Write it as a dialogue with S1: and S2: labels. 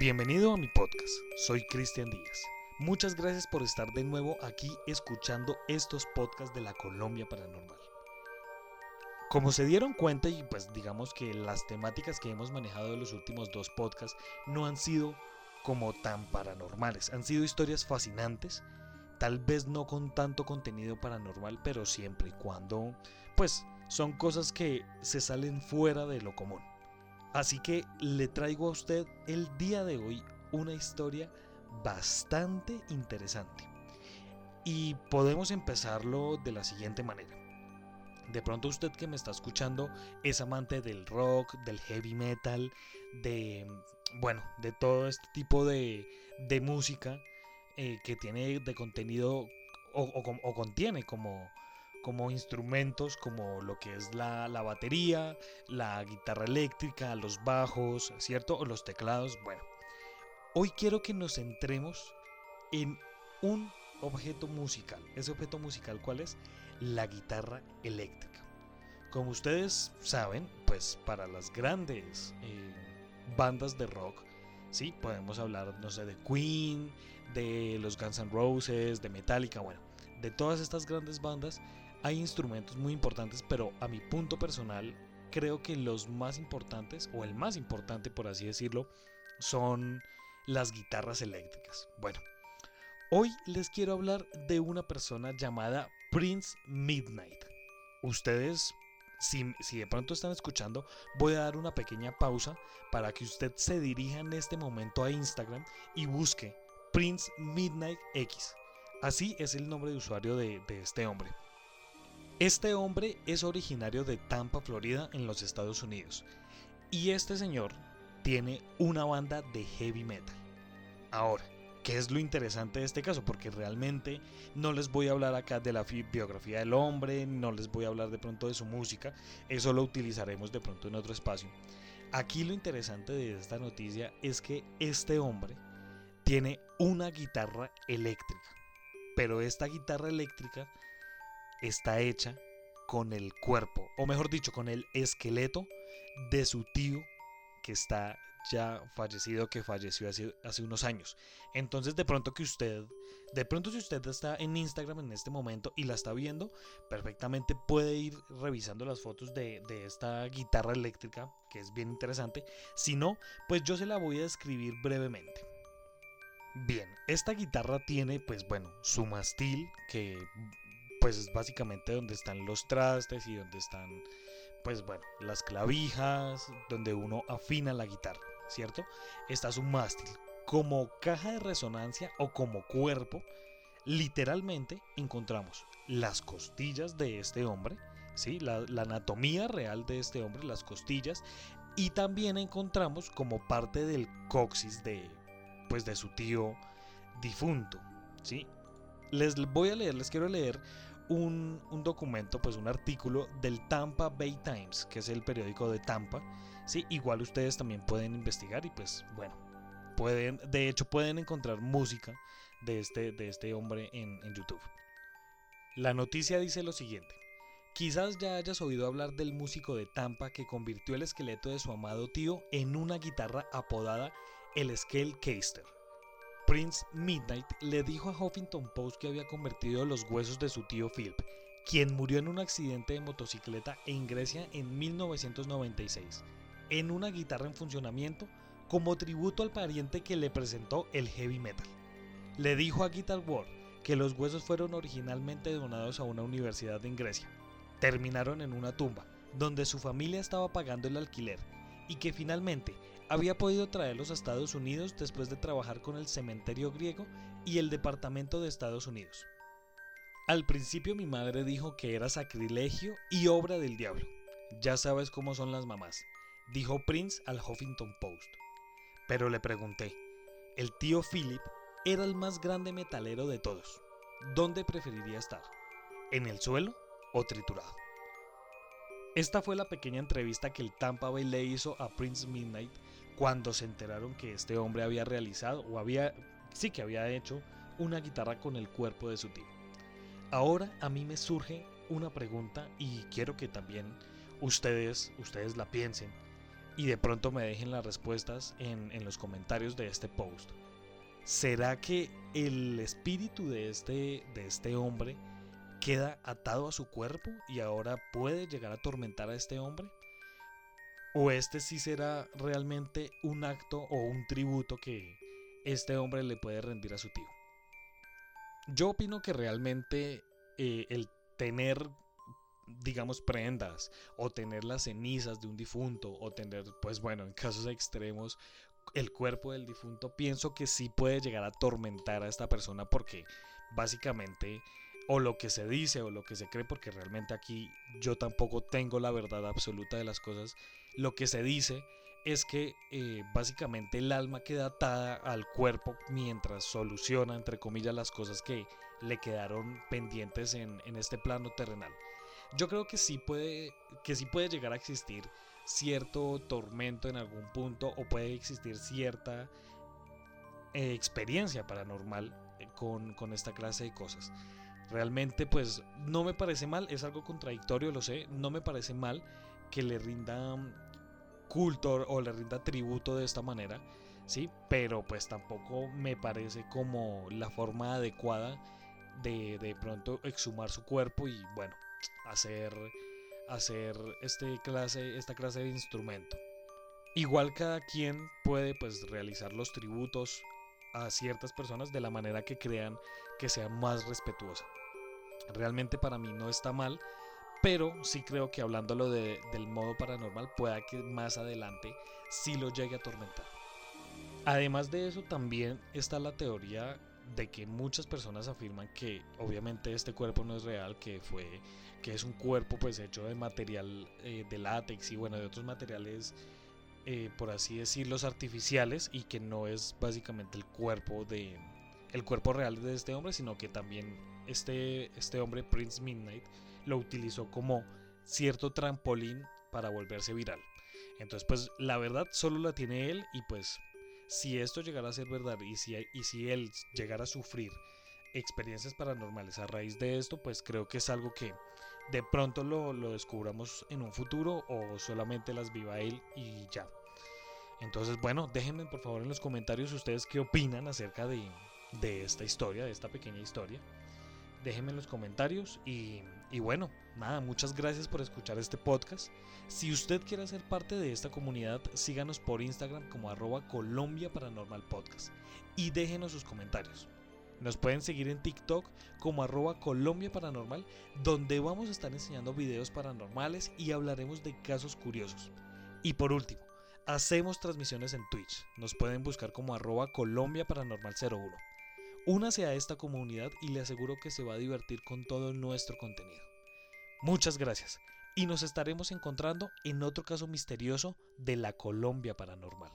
S1: Bienvenido a mi podcast, soy Cristian Díaz. Muchas gracias por estar de nuevo aquí escuchando estos podcasts de la Colombia Paranormal. Como se dieron cuenta y pues digamos que las temáticas que hemos manejado en los últimos dos podcasts no han sido como tan paranormales, han sido historias fascinantes, tal vez no con tanto contenido paranormal, pero siempre y cuando pues son cosas que se salen fuera de lo común. Así que le traigo a usted el día de hoy una historia bastante interesante. Y podemos empezarlo de la siguiente manera. De pronto usted que me está escuchando es amante del rock, del heavy metal, de, bueno, de todo este tipo de, música eh, que tiene de contenido o contiene como como instrumentos como lo que es la, batería, la guitarra eléctrica, los bajos, ¿cierto? O los teclados. Bueno, hoy quiero que nos centremos en un objeto musical. ¿Ese objeto musical cuál es? La guitarra eléctrica. Como ustedes saben, pues para las grandes eh, bandas de rock, sí, podemos hablar, no sé, de Queen, de los Guns N' Roses, de Metallica, bueno, de todas estas grandes bandas, hay instrumentos muy importantes, pero a mi punto personal creo que los más importantes, o el más importante por así decirlo, son las guitarras eléctricas. Bueno, hoy les quiero hablar de una persona llamada Prince Midnight. Ustedes, si, de pronto están escuchando, voy a dar una pequeña pausa para que usted se dirija en este momento a Instagram y busque Prince Midnight X. Así es el nombre de usuario de este hombre. Este hombre es originario de Tampa, Florida, en los Estados Unidos. Y este señor tiene una banda de heavy metal. Ahora, ¿qué es lo interesante de este caso? Porque realmente no les voy a hablar acá de la biografía del hombre, no les voy a hablar de pronto de su música, eso lo utilizaremos de pronto en otro espacio. Aquí lo interesante de esta noticia es que este hombre tiene una guitarra eléctrica. Pero esta guitarra eléctrica está hecha con el cuerpo, o mejor dicho, con el esqueleto de su tío que está ya fallecido, que falleció hace, unos años. Entonces, de pronto que usted, de pronto si usted está en Instagram en este momento y la está viendo, perfectamente puede ir revisando las fotos de, de esta guitarra eléctrica, que es bien interesante. Si no, pues yo se la voy a describir brevemente. Bien, esta guitarra tiene, pues bueno, su mastil, que pues es básicamente donde están los trastes y donde están, pues bueno, las clavijas, donde uno afina la guitarra, ¿cierto? Está su mástil. Como caja de resonancia o como cuerpo, literalmente encontramos las costillas de este hombre, ¿sí? La, anatomía real de este hombre, las costillas, y también encontramos como parte del coxis de, pues de su tío difunto, ¿sí? Les voy a leer, les quiero leer un, documento, pues un artículo del Tampa Bay Times, que es el periódico de Tampa. Sí, igual ustedes también pueden investigar y pues bueno, pueden, de hecho pueden encontrar música de este, de este hombre en, YouTube. La noticia dice lo siguiente. Quizás ya hayas oído hablar del músico de Tampa que convirtió el esqueleto de su amado tío en una guitarra apodada el Scale Caster. Prince Midnight le dijo a Huffington Post que había convertido los huesos de su tío Philip, quien murió en un accidente de motocicleta en Grecia en 1996, en una guitarra en funcionamiento como tributo al pariente que le presentó el heavy metal. Le dijo a Guitar World que los huesos fueron originalmente donados a una universidad en Grecia. Terminaron en una tumba, donde su familia estaba pagando el alquiler, y que finalmente había podido traerlos a Estados Unidos después de trabajar con el cementerio griego y el Departamento de Estados Unidos. Al principio mi madre dijo que era sacrilegio y obra del diablo. Ya sabes cómo son las mamás, dijo Prince al Huffington Post. Pero le pregunté, el tío Philip era el más grande metalero de todos. ¿Dónde preferiría estar? ¿En el suelo o triturado? Esta fue la pequeña entrevista que el Tampa Bay le hizo a Prince Midnight cuando se enteraron que este hombre había realizado o había, sí que había hecho una guitarra con el cuerpo de su tío. Ahora a mí me surge una pregunta y quiero que también ustedes, ustedes la piensen. y de pronto me dejen las respuestas en, en los comentarios de este post. ¿Será que el espíritu de este, de este hombre queda atado a su cuerpo y ahora puede llegar a atormentar a este hombre? ¿O este sí será realmente un acto o un tributo que este hombre le puede rendir a su tío? Yo opino que realmente eh, el tener digamos, prendas, o tener las cenizas de un difunto, o tener, pues bueno, en casos extremos, el cuerpo del difunto, pienso que sí puede llegar a atormentar a esta persona porque básicamente o lo que se dice o lo que se cree, porque realmente aquí yo tampoco tengo la verdad absoluta de las cosas, lo que se dice es que eh, básicamente el alma queda atada al cuerpo mientras soluciona, entre comillas, las cosas que le quedaron pendientes en, este plano terrenal. Yo creo que sí puede, que sí puede llegar a existir cierto tormento en algún punto o puede existir cierta eh, experiencia paranormal eh, con, con esta clase de cosas. Realmente pues no me parece mal, es algo contradictorio, lo sé, no me parece mal que le rinda culto o le rinda tributo de esta manera, ¿sí? Pero pues tampoco me parece como la forma adecuada de de pronto exhumar su cuerpo y bueno, hacer, hacer este clase, esta clase de instrumento. Igual cada quien puede pues realizar los tributos a ciertas personas de la manera que crean que sea más respetuosa. Realmente para mí no está mal, pero sí creo que hablándolo de, del modo paranormal pueda que más adelante sí lo llegue a atormentar. Además de eso también está la teoría de que muchas personas afirman que obviamente este cuerpo no es real, que fue que es un cuerpo pues hecho de material eh, de látex y bueno de otros materiales eh, por así decirlo artificiales y que no es básicamente el cuerpo de el cuerpo real de este hombre sino que también este este hombre Prince Midnight lo utilizó como cierto trampolín para volverse viral entonces pues la verdad solo la tiene él y pues si esto llegara a ser verdad y si, y si él llegara a sufrir experiencias paranormales a raíz de esto, pues creo que es algo que de pronto lo, lo descubramos en un futuro o solamente las viva él y ya. Entonces, bueno, déjenme por favor en los comentarios ustedes qué opinan acerca de, de esta historia, de esta pequeña historia déjenme en los comentarios y, bueno, nada, muchas gracias por escuchar este podcast. Si usted quiere ser parte de esta comunidad, síganos por Instagram como arroba Colombia Paranormal Podcast y déjenos sus comentarios. Nos pueden seguir en TikTok como arroba Colombia Paranormal, donde vamos a estar enseñando videos paranormales y hablaremos de casos curiosos. Y por último, hacemos transmisiones en Twitch. Nos pueden buscar como arroba Colombia Paranormal 01. Únase a esta comunidad y le aseguro que se va a divertir con todo nuestro contenido. Muchas gracias y nos estaremos encontrando en otro caso misterioso de la Colombia Paranormal.